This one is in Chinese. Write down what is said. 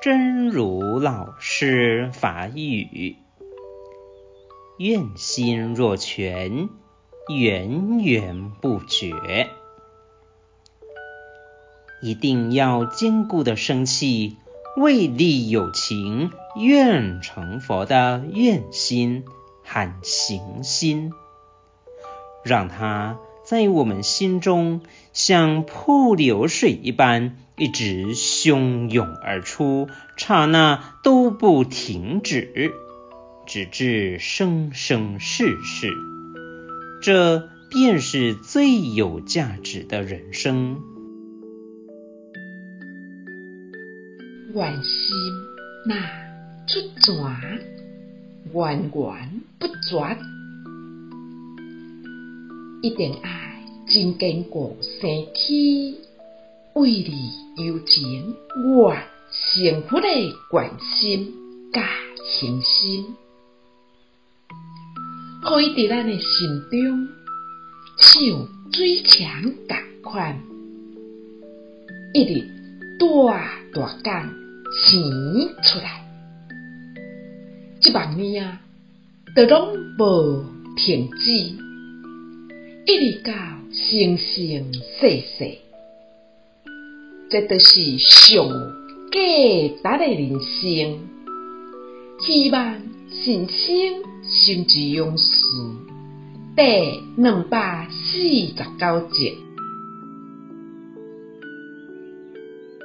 真如老师法语：愿心若泉，源源不绝。一定要坚固的生气为利有情、愿成佛的愿心和行心，让它在我们心中像瀑流水一般，一直汹涌而出，刹那都不停止，直至生生世世。这便是最有价值的人生。愿心那出泉，源源不绝。一定爱真坚固生起为你有情、我幸福的关心甲行心，可以伫咱的心中像水墙共款，一日大大港生出来，一万年啊，都拢无停止，一直到生生世世，这都是上价值的人生。希望新生心之勇士第两百四十九集。